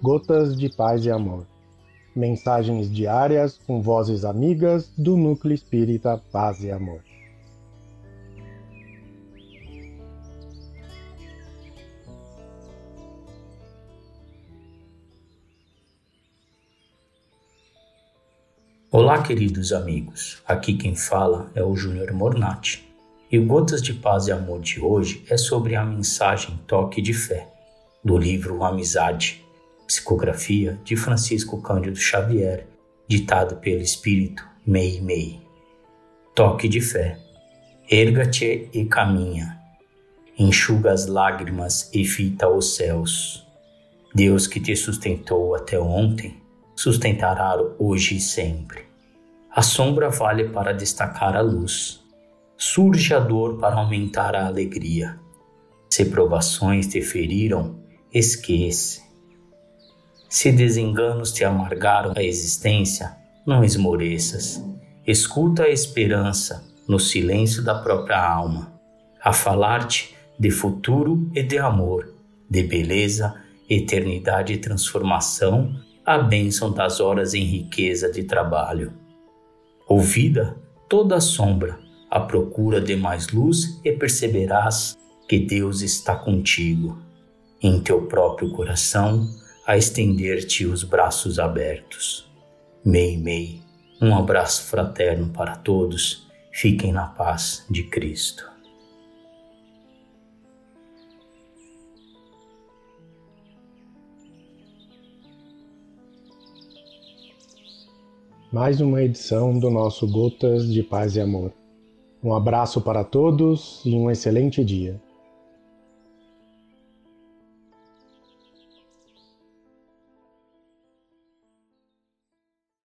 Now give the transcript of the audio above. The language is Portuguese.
Gotas de Paz e Amor. Mensagens diárias com vozes amigas do Núcleo Espírita Paz e Amor. Olá, queridos amigos. Aqui quem fala é o Júnior Mornati. E o Gotas de Paz e Amor de hoje é sobre a mensagem Toque de Fé, do livro Amizade, psicografia de Francisco Cândido Xavier, ditado pelo Espírito Mei Mei. Toque de Fé. Erga-te e caminha. Enxuga as lágrimas e fita os céus. Deus que te sustentou até ontem, sustentará hoje e sempre. A sombra vale para destacar a luz. Surge a dor para aumentar a alegria. Se provações te feriram, esquece. Se desenganos te amargaram a existência, não esmoreças. Escuta a esperança no silêncio da própria alma, a falar-te de futuro e de amor, de beleza, eternidade e transformação a bênção das horas em riqueza de trabalho. Ouvida toda a sombra, à procura de mais luz e perceberás que Deus está contigo, em teu próprio coração, a estender-te os braços abertos. Mei Mei, um abraço fraterno para todos, fiquem na paz de Cristo. mais uma edição do nosso Gotas de Paz e Amor. Um abraço para todos e um excelente dia.